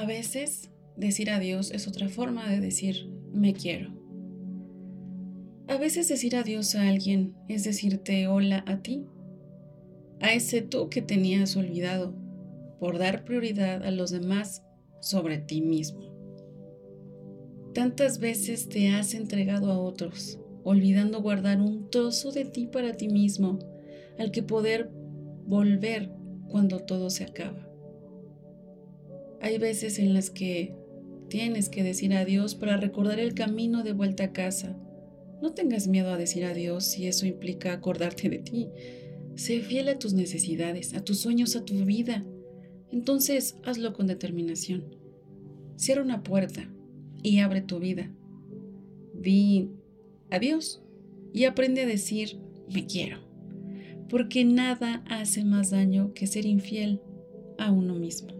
A veces, decir adiós es otra forma de decir me quiero. A veces decir adiós a alguien es decirte hola a ti, a ese tú que tenías olvidado por dar prioridad a los demás sobre ti mismo. Tantas veces te has entregado a otros, olvidando guardar un trozo de ti para ti mismo, al que poder volver cuando todo se acaba. Hay veces en las que tienes que decir adiós para recordar el camino de vuelta a casa. No tengas miedo a decir adiós si eso implica acordarte de ti. Sé fiel a tus necesidades, a tus sueños, a tu vida. Entonces hazlo con determinación. Cierra una puerta y abre tu vida. Di adiós y aprende a decir me quiero, porque nada hace más daño que ser infiel a uno mismo.